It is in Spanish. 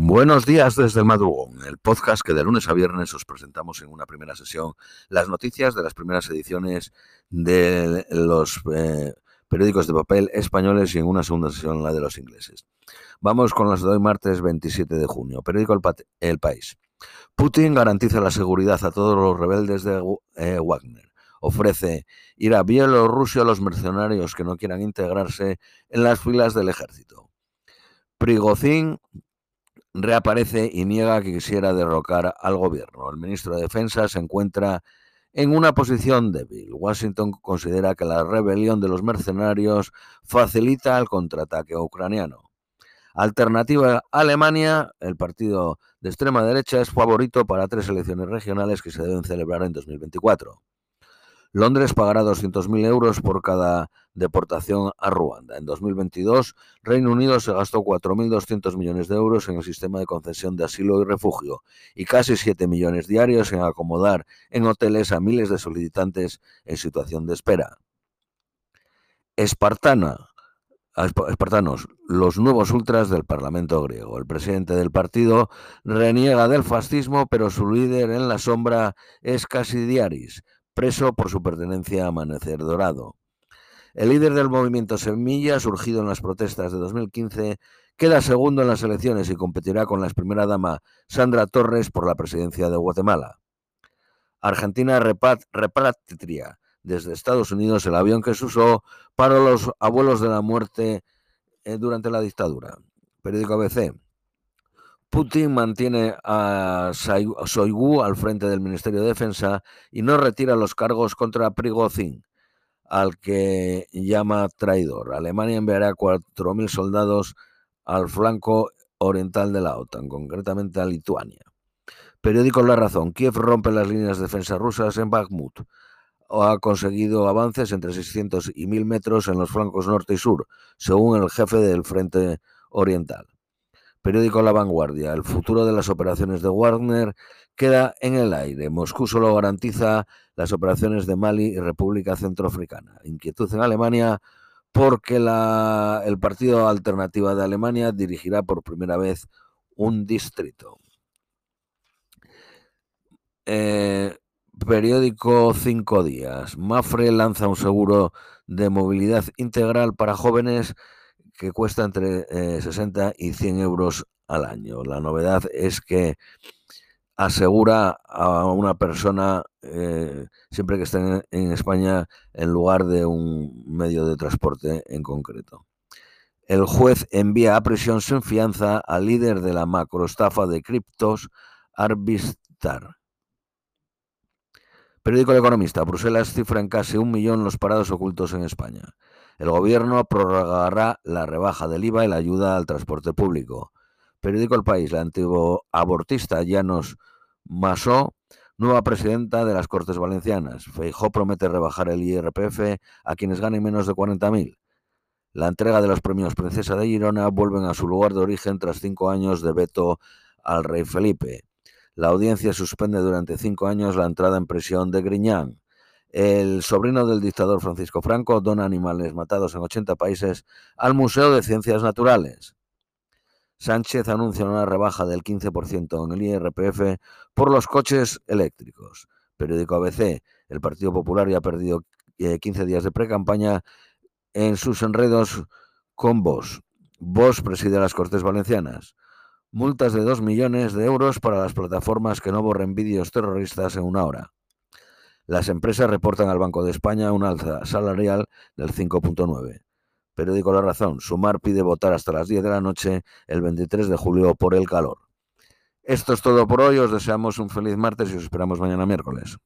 Buenos días desde el madrugón, el podcast que de lunes a viernes os presentamos en una primera sesión las noticias de las primeras ediciones de los eh, periódicos de papel españoles y en una segunda sesión la de los ingleses. Vamos con las de hoy martes 27 de junio. Periódico El, País. Putin garantiza la seguridad a todos los rebeldes de eh, Wagner. Ofrece ir a Bielorrusia a los mercenarios que no quieran integrarse en las filas del ejército. Prigozhin reaparece y niega que quisiera derrocar al gobierno. El ministro de Defensa se encuentra en una posición débil. Washington considera que la rebelión de los mercenarios facilita el contraataque ucraniano. Alternativa Alemania, el partido de extrema derecha es favorito para tres elecciones regionales que se deben celebrar en 2024. Londres pagará 200.000 euros por cada deportación a Ruanda. En 2022, Reino Unido se gastó 4.200 millones de euros en el sistema de concesión de asilo y refugio y casi 7 millones diarios en acomodar en hoteles a miles de solicitantes en situación de espera. Espartana, espartanos, los nuevos ultras del Parlamento griego. El presidente del partido reniega del fascismo, pero su líder en la sombra es Casidiaris, preso por su pertenencia a Amanecer Dorado. El líder del movimiento Semilla, surgido en las protestas de 2015, queda segundo en las elecciones y competirá con la primera dama Sandra Torres por la presidencia de Guatemala. Argentina repatria desde Estados Unidos el avión que se usó para los abuelos de la muerte eh, durante la dictadura. Periódico ABC. Putin mantiene a Soigu al frente del Ministerio de Defensa y no retira los cargos contra Prigozhin, al que llama traidor. Alemania enviará 4.000 soldados al flanco oriental de la OTAN, concretamente a Lituania. Periódico La Razón. Kiev rompe las líneas de defensa rusas en Bakhmut. Ha conseguido avances entre 600 y 1.000 metros en los flancos norte y sur, según el jefe del Frente Oriental. Periódico La Vanguardia. El futuro de las operaciones de Wagner queda en el aire. Moscú solo garantiza las operaciones de Mali y República Centroafricana. Inquietud en Alemania porque el Partido Alternativa de Alemania dirigirá por primera vez un distrito. Eh, periódico Cinco Días. Mafre lanza un seguro de movilidad integral para jóvenes que cuesta entre 60 eh, y 100 euros al año. La novedad es que asegura a una persona eh, siempre que esté en, España en lugar de un medio de transporte en concreto. El juez envía a prisión sin fianza al líder de la macroestafa de criptos, Arbistar. Periódico El Economista. Bruselas cifra en casi un millón los parados ocultos en España. El gobierno prorrogará la rebaja del IVA y la ayuda al transporte público. Periódico El País, la antiguo abortista Llanos Masó, nueva presidenta de las Cortes Valencianas. Feijó promete rebajar el IRPF a quienes ganen menos de 40.000. La entrega de los premios Princesa de Girona vuelven a su lugar de origen tras cinco años de veto al rey Felipe. La audiencia suspende durante cinco años la entrada en prisión de Griñán. El sobrino del dictador Francisco Franco dona animales matados en 80 países al Museo de Ciencias Naturales. Sánchez anuncia una rebaja del 15% en el IRPF por los coches eléctricos. Periódico ABC. El Partido Popular ya ha perdido 15 eh, días de pre-campaña en sus enredos con Vos. Vos preside las Cortes Valencianas. Multas de 2 millones de euros para las plataformas que no borren vídeos terroristas en una hora. Las empresas reportan al Banco de España un alza salarial del 5.9. Periódico La Razón. Sumar pide votar hasta las 10 de la noche el 23 de julio por el calor. Esto es todo por hoy. Os deseamos un feliz martes y os esperamos mañana miércoles.